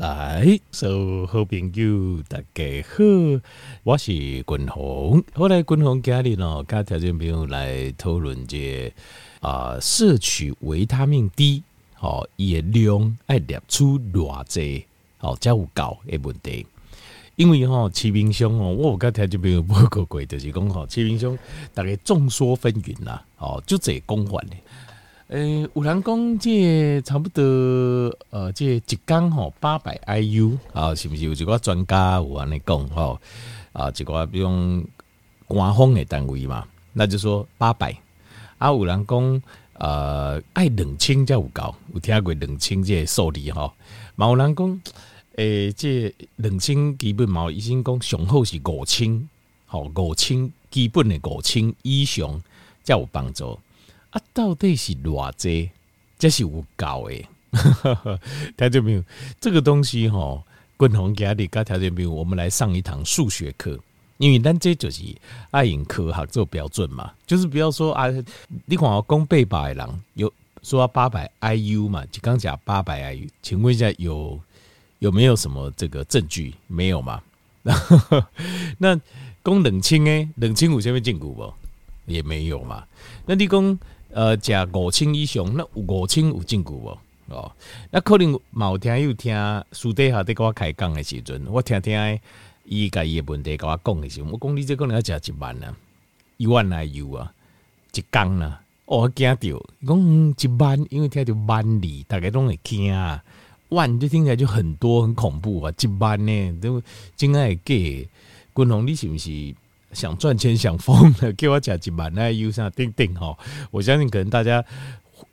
来，所有好朋友大家好，我是君鸿。后来君鸿家里呢，跟条件朋友来讨论这啊，摄取维他命 D 哦，伊的量爱摄出偌济哦，才有够的问题。因为吼，市面上哦，我有跟条件朋友报告过，就是讲吼，市面上大概众说纷纭啦，哦，就这公法的。诶、欸，有人讲这差不多，呃，这一缸吼八百 IU 啊，是不是有一个专家有安尼讲吼？啊，一个比如官方的单位嘛，那就说八百。啊，有人讲呃，爱两千才有够，有听过两千这数字吼？嘛有人讲，诶、欸，这两千基本嘛，医生讲上好是五千，吼五千基本的五千以上才有帮助。啊，到底是偌济？这是有够诶，条件没有，这个东西吼，共同家里跟条件朋友，我们来上一堂数学课，因为咱这就是爱用科学做标准嘛，就是不要说啊，你看我讲八百人有说八百 IU 嘛，就刚讲八百 IU，请问一下有有没有什么这个证据？没有嘛？那讲冷清诶，冷清有啥物证据不？也没有嘛？那你讲？呃，食五千以上，那五千有证据无？哦，那可能某天有听私底下在跟我开讲的时阵，我听听伊家伊的问题跟我讲的时候，我讲你这可能要食一万啊，一万来有啊，一缸啊，我惊到，讲一万，因为听着万里，大家拢会惊啊，万就听起来就很多很恐怖啊，一万呢都真爱给，君宏你是不是？想赚钱想疯了，给我讲几万那 U 上定定哈，我相信可能大家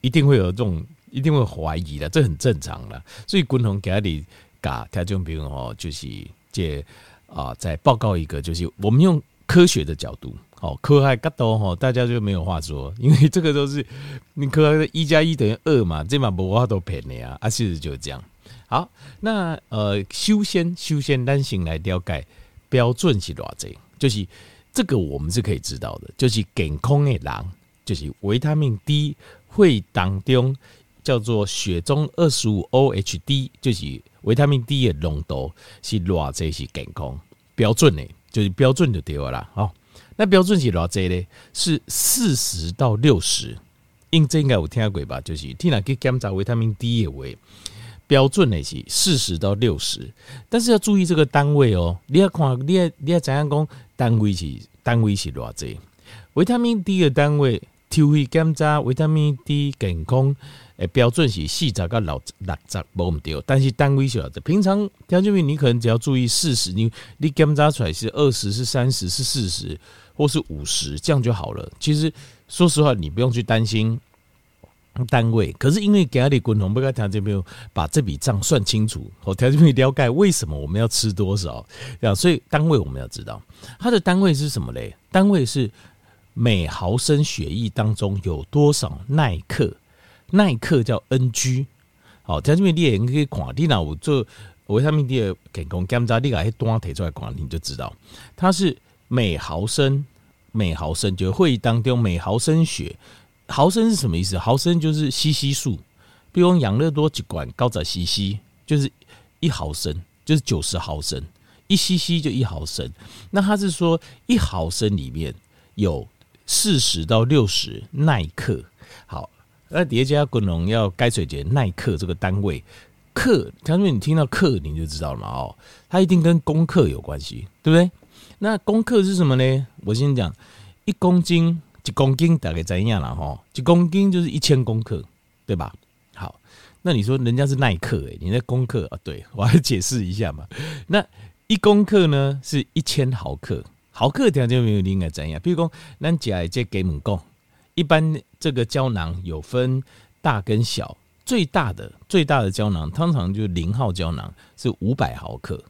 一定会有这种，一定会怀疑的，这很正常的。所以共同给你讲条件比如哦，就是这啊，再报告一个，就是我们用科学的角度，哦，科学角度哈，大家就没有话说，因为这个都是你科学的一加一等于二嘛，这嘛无法度骗你啊，啊，事实就是这样。好，那呃，修仙修仙单行来了解标准是偌济。就是这个，我们是可以知道的。就是健康的人，就是维他命 D 会当中叫做血中二十五 OHD，就是维他命 D 的浓度是偌济是健康标准的，就是标准就对了啦。好，那标准是偌济呢？是四十到六十，应这应该有听过吧？就是听人去检查维他命 D 的位。标准的是四十到六十，但是要注意这个单位哦。你要看，你要你要怎样讲？单位是单位是偌济？维他命 D 的单位，抽血检查维他命 D 健康诶，标准是四十到六六十，无毋对。但是单位是偌济？平常条件你可能只要注意四十，你你检查出来是二十，是三十，是四十，或是五十，这样就好了。其实说实话，你不用去担心。单位，可是因为给阿里滚红不该条件没有把这笔账算清楚，和条件没有了解为什么我们要吃多少，这样，所以单位我们要知道，它的单位是什么嘞？单位是每毫升血液当中有多少耐克，耐克叫 Ng。好，条件没你也可以看，你那我做维他命 D 的健康检查，你把那单提出来看，你就知道它是每毫升，每毫升就会议当中每毫升血。毫升是什么意思？毫升就是 CC 数，比如养乐多几罐高仔 CC 就是一毫升，就是九十毫升，一 CC 就一毫升。那他是说一毫升里面有四十到六十耐克。好，那叠加滚龙要该水节耐克这个单位克，他说你听到克你就知道了嘛哦，它一定跟公克有关系，对不对？那公克是什么呢？我先讲一公斤。一公斤大概怎样了哈？一公斤就是一千公克，对吧？好，那你说人家是耐克诶，你在公克啊？对，我来解释一下嘛。那一公克呢是一千毫克，毫克条件没有你应该怎样？比如说咱讲这给们讲，一般这个胶囊有分大跟小，最大的最大的胶囊通常就是零号胶囊是五百毫克。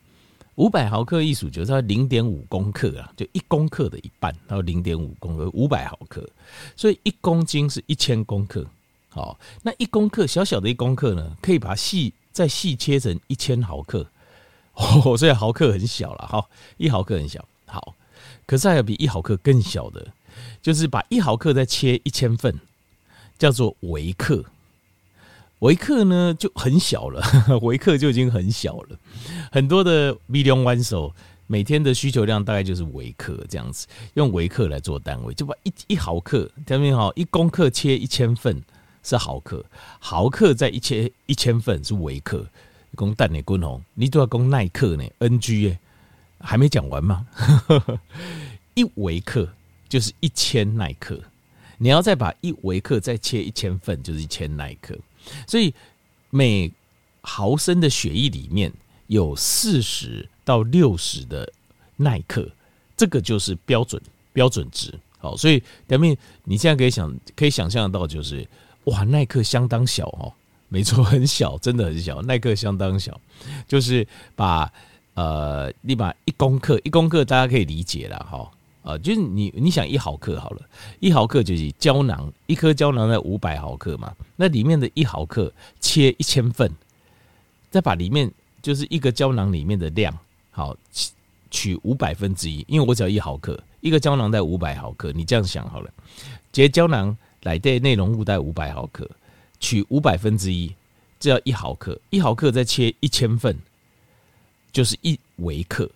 五百毫克一数就是它零点五公克啊，就一公克的一半，到零点五公克，五百毫克，所以一公斤是一千公克。好，那一公克小小的一公克呢，可以把细再细切成一千毫克。哦，所以毫克很小了哈，一毫克很小。好，可是还有比一毫克更小的，就是把一毫克再切一千份，叫做微克。维克呢就很小了，维克就已经很小了。很多的 million one 手每天的需求量大概就是微克这样子，用微克来做单位，就把一一毫克，听没好，一公克切一千份是毫克，毫克再一切一千份是微克。讲蛋的滚红，你都要讲耐克呢？NG 耶，还没讲完吗？一微克就是一千耐克，你要再把一微克再切一千份，就是一千耐克。所以每毫升的血液里面有四十到六十的耐克，这个就是标准标准值。好，所以表面你现在可以想可以想象到，就是哇，耐克相当小哦。没错，很小，真的很小，耐克相当小，就是把呃，你把一公克，一公克大家可以理解了哈，啊，就是你你想一毫克好了，一毫克就是胶囊，一颗胶囊在五百毫克嘛，那里面的一毫克切一千份，再把里面就是一个胶囊里面的量，好取五百分之一，因为我只要一毫克，一个胶囊在五百毫克，你这样想好了，结胶囊来的内容物在五百毫克。取五百分之一，这要一毫克，一毫克再切一千份，就是一微克。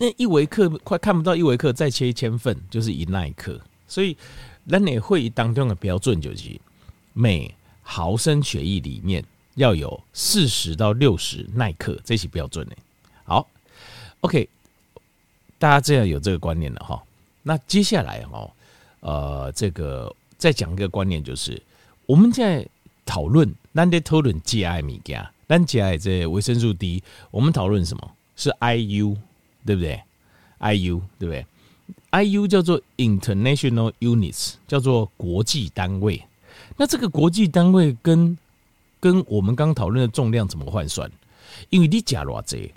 那一微克快看不到一微克，再切一千份就是一奈克。所以，那你会议当中的标准就是每毫升血液里面要有四十到六十奈克，这些标准的。好，OK，大家这样有这个观念了哈。那接下来哈，呃，这个再讲一个观念，就是我们在。讨论，咱在讨论 GI 物件，咱 GI 这维生素 D，我们讨论什么？是 IU，对不对？IU 对不对？IU 叫做 International Units，叫做国际单位。那这个国际单位跟跟我们刚讨论的重量怎么换算？因为你加偌济，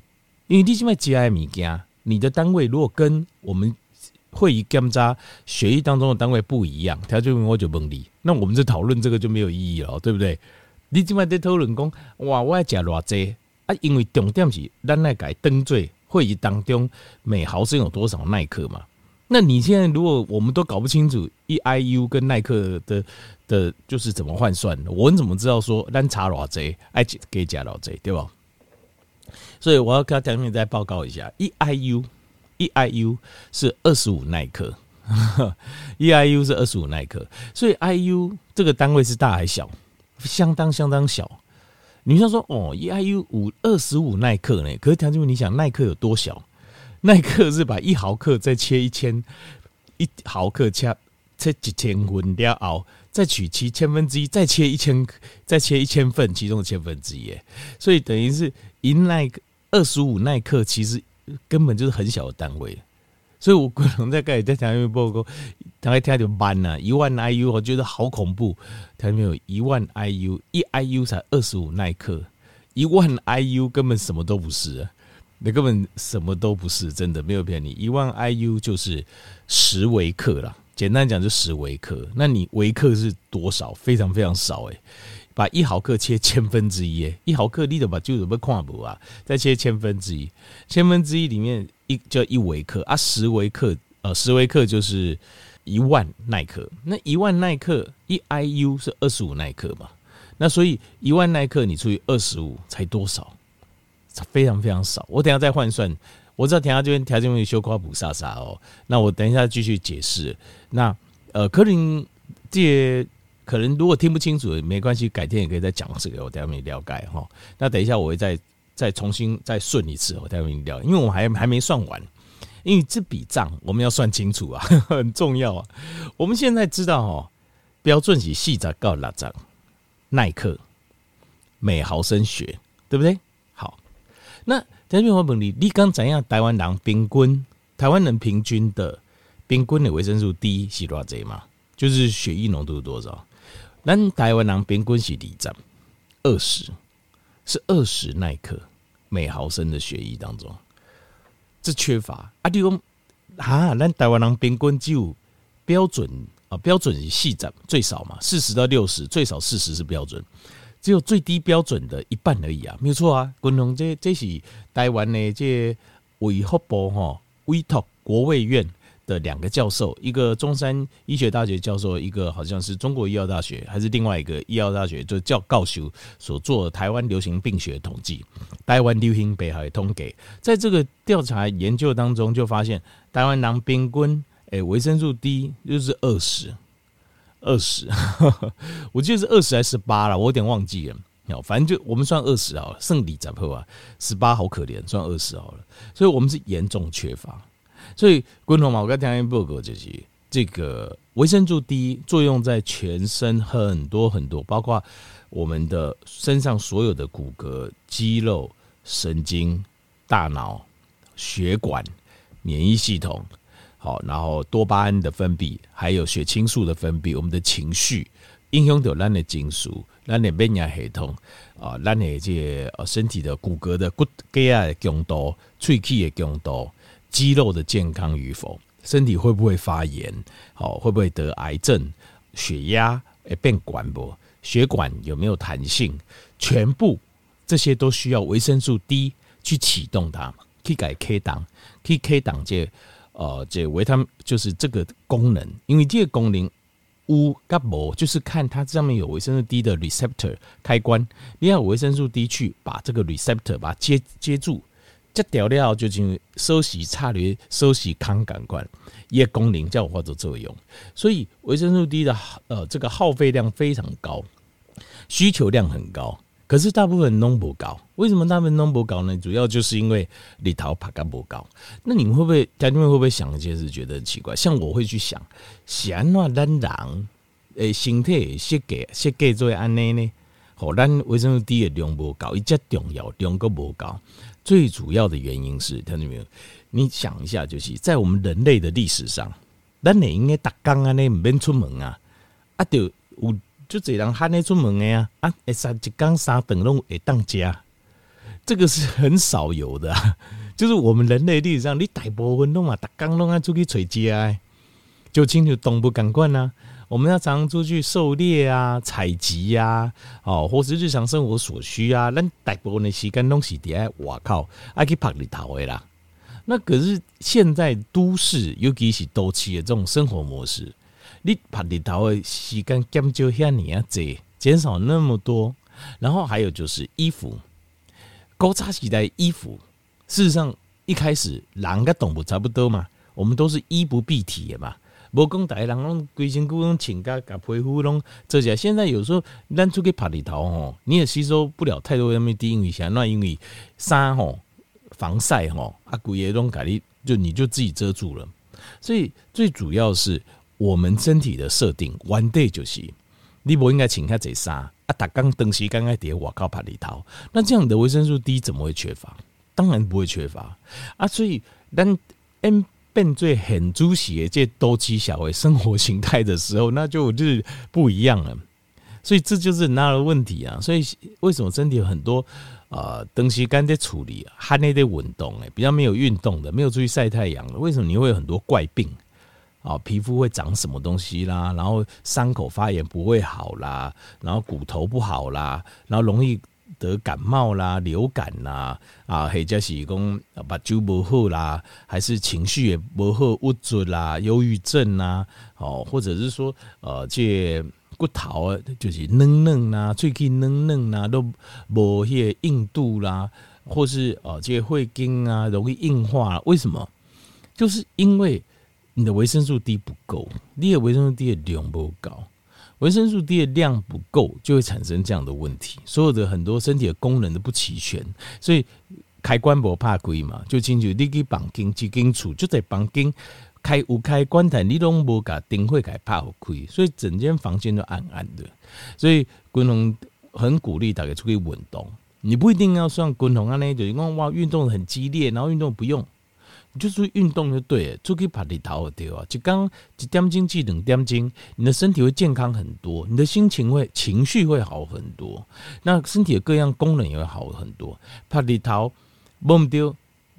因为你现在 GI 物件，你的单位如果跟我们会议检查血液当中的单位不一样，他就问我就问你。那我们这讨论这个就没有意义了，对不对？你今晚在讨论讲，哇，我要加偌济啊？因为重点是咱来改登最会议当中每毫升有多少耐克嘛？那你现在如果我们都搞不清楚一 IU 跟耐克的的，就是怎么换算的，我们怎么知道说咱查偌济爱给加偌济，对吧？所以我要跟他讲，再报告一下，一 IU 一 IU 是二十五耐克。一 IU 是二十五耐克，所以 IU 这个单位是大还小？相当相当小。你像说哦，一 IU 五二十五耐克呢？可是条件你想耐克有多小？耐克是把一毫克再切一千，一毫克切切几千分掉熬，再取其千分之一，再切一千，再切一千份，其中的千分之一。所以等于是一耐克二十五耐克，其实根本就是很小的单位。所以，我可能在盖在台面报告，大概听就慢了。一万 IU，我觉得好恐怖。台面有一万 IU，一 IU 才二十五耐克，一万 IU 根本什么都不是！你根本什么都不是，真的没有骗你。一万 IU 就是十微克啦，简单讲就十微克。那你微克是多少？非常非常少诶。把一毫克切千分之一，诶，一毫克你都把就怎么看不啊？再切千分之一，千分之一里面。一叫一维克啊，十维克，呃，十维克就是一万耐克。那一万耐克一 IU 是二十五耐克嘛？那所以一万耐克你除以二十五才多少？非常非常少。我等下再换算。我知道等下这边条件会修夸补啥啥哦。那我等一下继续解释。那呃，可能这些可能如果听不清楚也没关系，改天也可以再讲这个。我等下没了解哈。那等一下我会再。再重新再顺一次，我再跟你聊，因为我还还没算完，因为这笔账我们要算清楚啊，很重要啊。我们现在知道哦，标准是四十到六十耐克每毫升血，对不对？好，那台湾我问你，你刚怎样？台湾人平均，台湾人平均的平均的维生素 D 是多少嘛？就是血液浓度多少？咱台湾人平均是二十，二十。是二十耐克每毫升的血液当中，这缺乏啊！你讲啊，咱台湾人平均只有标准啊，标准是四十最少嘛，四十到六十，最少四十是标准，只有最低标准的一半而已啊，没有错啊。军红这这是台湾的这卫福部哈委托国卫院的两个教授，一个中山医学大学教授，一个好像是中国医药大学，还是另外一个医药大学，就教教修所做的台湾流行病学统计，台湾流行病学统计，在这个调查研究当中，就发现台湾人平均诶维生素 D 就是二十，二十，我记得是二十还是十八了，我有点忘记了。反正就我们算二十好了，圣礼杂破啊，十八好可怜，算二十好了，所以我们是严重缺乏。所以共同嘛，我刚听一报告就是，这个维生素 D 作用在全身很多很多，包括我们的身上所有的骨骼、肌肉、神经、大脑、血管、免疫系统，好，然后多巴胺的分泌，还有血清素的分泌，我们的情绪，影响到咱的金属。咱的免疫系统啊，咱的这呃身体的骨骼的骨骼啊的强度、喙齿的强度、肌肉的健康与否，身体会不会发炎？好，会不会得癌症？血压诶变管不？血管有没有弹性？全部这些都需要维生素 D 去启动它，去改 K 档，去 K 档这呃这维他就是这个功能，因为这个功能。乌嘎摩就是看它上面有维生素 D 的 receptor 开关，你要维生素 D 去把这个 receptor 把它接接住，接掉了就进入收息差率收息抗感官，一个功能叫化做作用。所以维生素 D 的呃这个耗费量非常高，需求量很高。可是大部分弄不高，为什么大部分弄不高呢？主要就是因为里头爬干不高。那你们会不会家人们会不会想一件事，觉得很奇怪？像我会去想，想那咱人诶，身体设计设计做安内呢？好，咱维生素 D 的量不高，一只重要量个不高。最主要的原因是，听到没有？你想一下，就是在我们人类的历史上，咱你应该打工安内唔免出门啊，啊就有。就这人喊你出门的呀，啊，会三一缸三顿拢会当家，这个是很少有的。就是我们人类历史上，你大部分拢嘛，逐工拢啊出去找家，就亲像动物感官啊。我们要常常出去狩猎啊、采集呀，哦，或是日常生活所需啊，咱大部分的时间拢是伫外口爱去晒日头的啦。那可是现在都市，尤其是都市的这种生活模式。你晒日头的时间减少遐尔啊济，减少那么多。然后还有就是衣服，古早时代衣服，事实上一开始人跟动物差不多嘛，我们都是衣不蔽体的嘛。无讲大个人拢规身躯拢穿甲甲皮肤拢这些。现在有时候咱出去晒日头吼，你也吸收不了太多维他命 D，因为啥？那因为衫吼防晒吼啊，规个拢甲你就你就自己遮住了。所以最主要是。我们身体的设定，one day 就是你不应该请他这啥啊？打刚登西刚刚点我靠，帕里头，那这样的维生素 D 怎么会缺乏？当然不会缺乏啊！所以咱 N 变最很主席这多期小为生活形态的时候，那就就是不一样了。所以这就是很大的问题啊！所以为什么身体有很多呃东西干在处理，还得得运动哎，比较没有运动的，没有出去晒太阳的，为什么你会有很多怪病？啊，皮肤会长什么东西啦？然后伤口发炎不会好啦，然后骨头不好啦，然后容易得感冒啦、流感啦，啊，或者是讲把酒不好啦，还是情绪也不好、郁卒啦、忧郁症啦，哦，或者是说呃，这骨头，就是嫩嫩呐，最近嫩嫩呐，都无些硬度啦，或是呃，这会筋啊，容易硬化，为什么？就是因为。你的维生素 D 不够，你的维生素 D 的量不够，维生素 D 的量不够，就会产生这样的问题。所有的很多身体的功能都不齐全，所以开关不怕开嘛，就进去你去绑紧几根杵，就在绑紧开有开关台，你都无把灯会开怕开，所以整间房间都暗暗的。所以滚龙很鼓励大家出去运动，你不一定要像滚龙啊那种，因为哇运动很激烈，然后运动不用。就是运动就对了，出去趴里头对啊，就刚一点钟至两点钟，你的身体会健康很多，你的心情会情绪会好很多，那身体的各样功能也会好很多。趴里头忘丢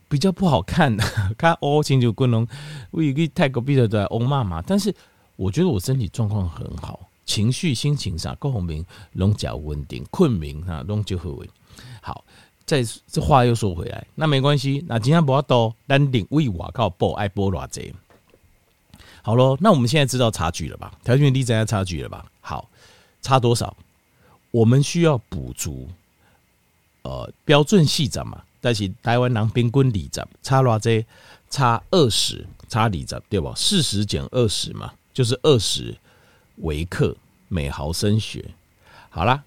比较不好看，看哦，亲就滚龙，我一个泰国比的在欧妈妈，但是我觉得我身体状况很好，情绪心情上各方面拢较稳定，困眠啊拢就好。好。再这话又说回来，那没关系，那今天不要多，咱定位外靠报爱报偌济。好喽，那我们现在知道差距了吧？条件力增加差距了吧？好，差多少？我们需要补足，呃，标准四十嘛，但是台湾人平均二十，差偌济？差二十，差二十对吧？四十减二十嘛，就是二十微克每毫升血。好啦，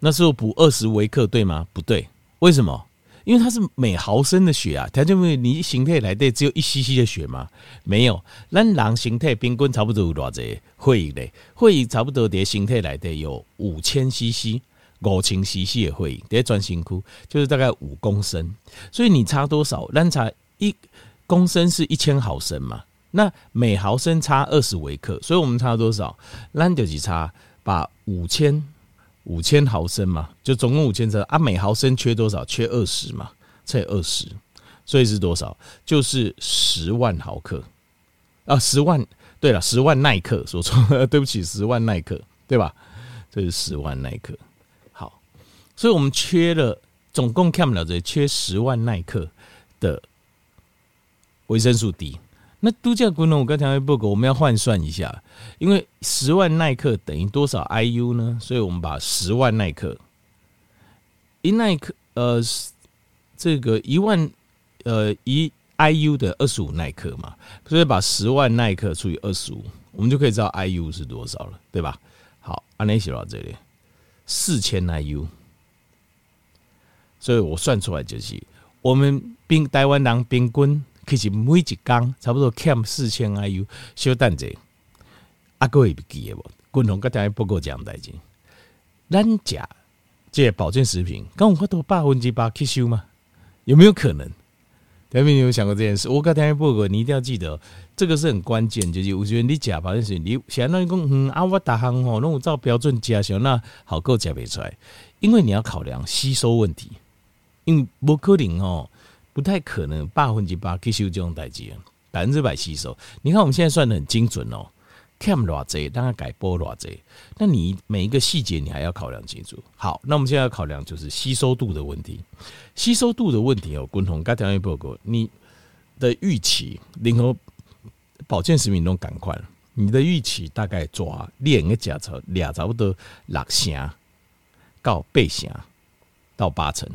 那时候补二十微克对吗？不对，为什么？因为它是每毫升的血啊，条件没有你形态来的只有一 cc 的血吗？没有，咱人形态平均差不多有多少？会议嘞，会议差不多的形态来的有五千 cc，五千 cc 的会议在专心库就是大概五公升，所以你差多少？咱差一公升是一千毫升嘛，那每毫升差二十微克，所以我们差多少？咱就是差把五千。五千毫升嘛，就总共五千升啊，每毫升缺多少？缺二十嘛，才二十，所以是多少？就是十万毫克啊，十万。对了，十万奈克，说错了，对不起，十万奈克，对吧？这是十万奈克。好，所以我们缺了，总共看不了这，缺十万奈克的维生素 D。那度假功能，我刚才报告，我们要换算一下，因为十万奈克等于多少 IU 呢？所以我们把十万奈克一奈克呃，这个一万呃一 IU 的二十五奈克嘛，所以把十万奈克除以二十五，我们就可以知道 IU 是多少了，对吧？好，按那写到这里，四千 IU，所以我算出来就是我们兵台湾人平均。其实每一缸差不多欠四千 IU，小等者，啊，各位记得不？共同跟大家报告这样代志。咱食这保健食品，刚我都百分之百吸收吗？有没有可能？大家有没有想过这件事？我跟大家报告，你一定要记得，这个是很关键。就是我觉得你食保健食品，你想那你讲嗯啊，我大项吼，那我照标准加小，那好够吃不出来，因为你要考量吸收问题，因为不可能哦。不太可能百分之百吸收这种代志，百分之百吸收。你看我们现在算得很精准哦，cam 偌济，当然改波偌济。那你每一个细节你还要考量清楚。好，那我们现在要考量就是吸收度的问题。吸收度的问题哦，共同刚才报告你的预期，任何保健食品都赶快，你的预期大概抓两个假设，俩差不多六成到八成到八成。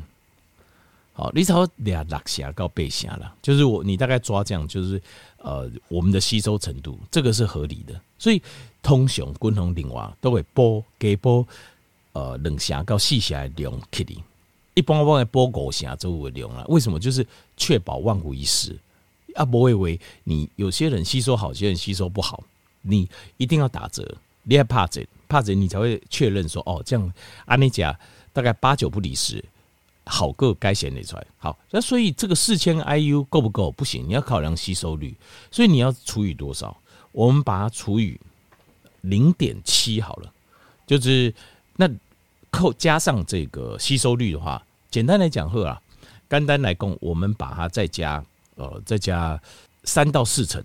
好，你超俩六成到八成了，就是我你大概抓这样，就是呃我们的吸收程度，这个是合理的。所以通常均衡另外都会补给补呃两成到四成的量给你，一般我会补五成左右的量啊。为什么？就是确保万无一失啊，不会为你有些人吸收好，有些人吸收不好，你一定要打折，你还怕这怕这，你才会确认说哦，这样按你讲大概八九不离十。好个该显得出来。好，那所以这个四千 IU 够不够？不行，你要考量吸收率，所以你要除以多少？我们把它除以零点七好了，就是那扣加上这个吸收率的话，简单来讲呵啊，简单来供，我们把它再加呃再加三到四成，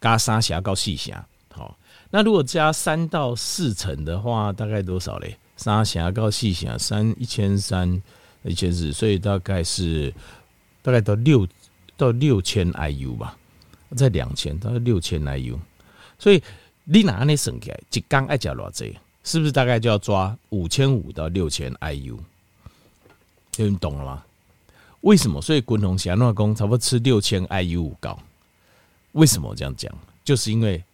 加三峡到四峡。好，那如果加三到四成的话，大概多少嘞？三峡到四峡，三一千三。一千四，所以大概是大概到六到六千 IU 吧，在两千到六千 IU，所以你拿那省起来，一缸爱加偌济，是不是大概就要抓五千五到六千 IU？你懂了吗？为什么？所以滚龙霞诺公差不多吃六千 IU 五膏，为什么我这样讲？就是因为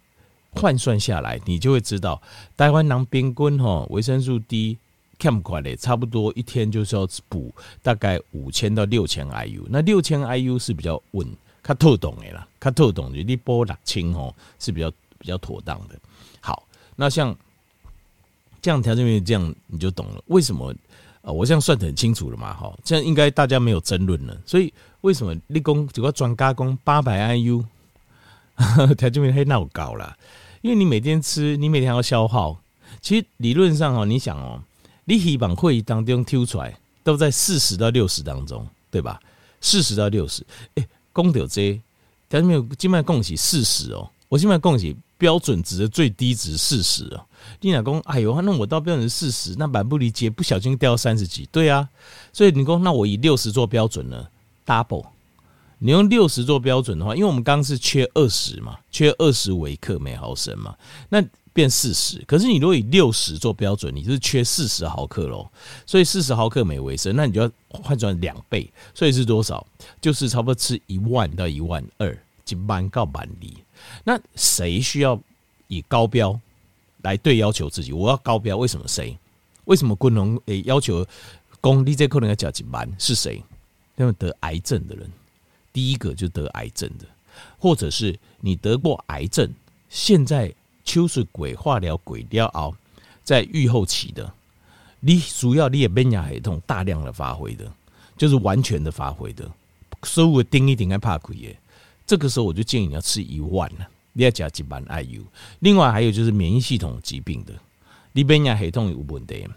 换算下来，你就会知道台湾人平均吼维生素 D。看不快嘞，差不多一天就是要补大概五千到六千 IU，那六千 IU 是比较稳，较透懂的啦，较透懂的，你波六千哦是比较比较妥当的。好，那像这样条件，这样你就懂了，为什么啊？我这样算得很清楚了嘛，哈，这样应该大家没有争论了。所以为什么立功只要专加工八百 IU，条件面还闹高了？因为你每天吃，你每天要消耗，其实理论上哦，你想哦。你希望会议当中挑出来都在四十到六十当中，对吧？四十到六十，哎，公掉这，但是没有今麦恭喜四十哦，我今麦恭喜标准值的最低值四十哦。你老公，哎呦，那我到标准四十，那蛮不理解，不小心掉三十几，对啊。所以你说，那我以六十做标准呢？Double，你用六十做标准的话，因为我们刚刚是缺二十嘛，缺二十微克每毫升嘛，那变四十。可是你如果以六十做标准，你是缺四十毫克喽，所以四十毫克每微升，那你就要换算两倍，所以是多少？就是差不多吃一万到一万二，一万到万二。那谁需要以高标来对要求自己？我要高标，为什么谁？为什么昆农诶要求公立这可能要加几万？是谁？因为得癌症的人，第一个就得癌症的，或者是你得过癌症，现在手术鬼化疗鬼掉熬，在预后期的，你主要你也免疫系统大量的发挥的，就是完全的发挥的，所以我盯一盯还怕鬼耶。这个时候我就建议你要吃一万了，你要加几万 IU。另外还有就是免疫系统疾病的，你免疫系统有问题，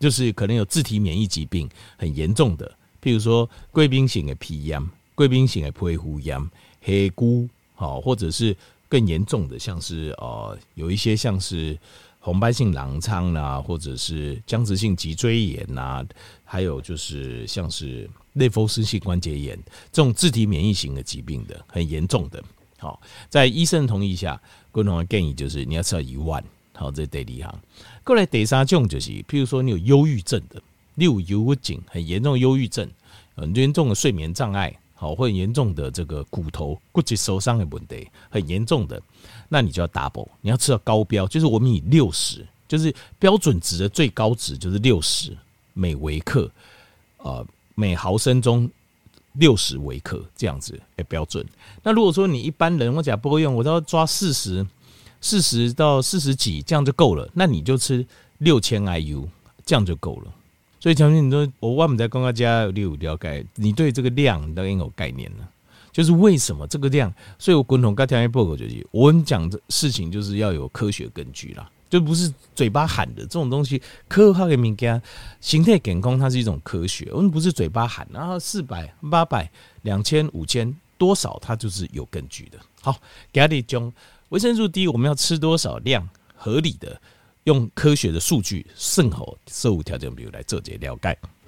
就是可能有自体免疫疾病很严重的。譬如说，贵宾型的皮炎、贵宾型的皮肤炎、黑菇，好，或者是更严重的，像是呃，有一些像是红斑性狼疮啦，或者是僵直性脊椎炎呐，还有就是像是类风湿性关节炎这种自体免疫型的疾病的，很严重的。好，在医生同意下，共同的建议就是你要吃到一万。好，这是第二项。过来第三种就是，譬如说你有忧郁症的。六忧郁症很严重，忧郁症很严重的睡眠障碍，好，或很严重的这个骨头骨质受伤的问题，很严重的，那你就要 double，你要吃到高标，就是我们以六十，就是标准值的最高值就是六十每微克，呃，每毫升中六十微克这样子的标准。那如果说你一般人我讲不够用，我都要抓四十，四十到四十几这样就够了，那你就吃六千 IU 这样就够了。所以，强兄，你说我万不在公告家有了解，你对这个量都应该有概念了。就是为什么这个量？所以我共同跟条件报告就是，我们讲的事情就是要有科学根据啦，就不是嘴巴喊的这种东西。科学的物件，形态减空，它是一种科学，我们不是嘴巴喊，然后四百、八百、两千、五千多少，它就是有根据的。好，给你讲维生素 D，我们要吃多少量合理的？用科学的数据，甚好生物条件，比如来做这些了解。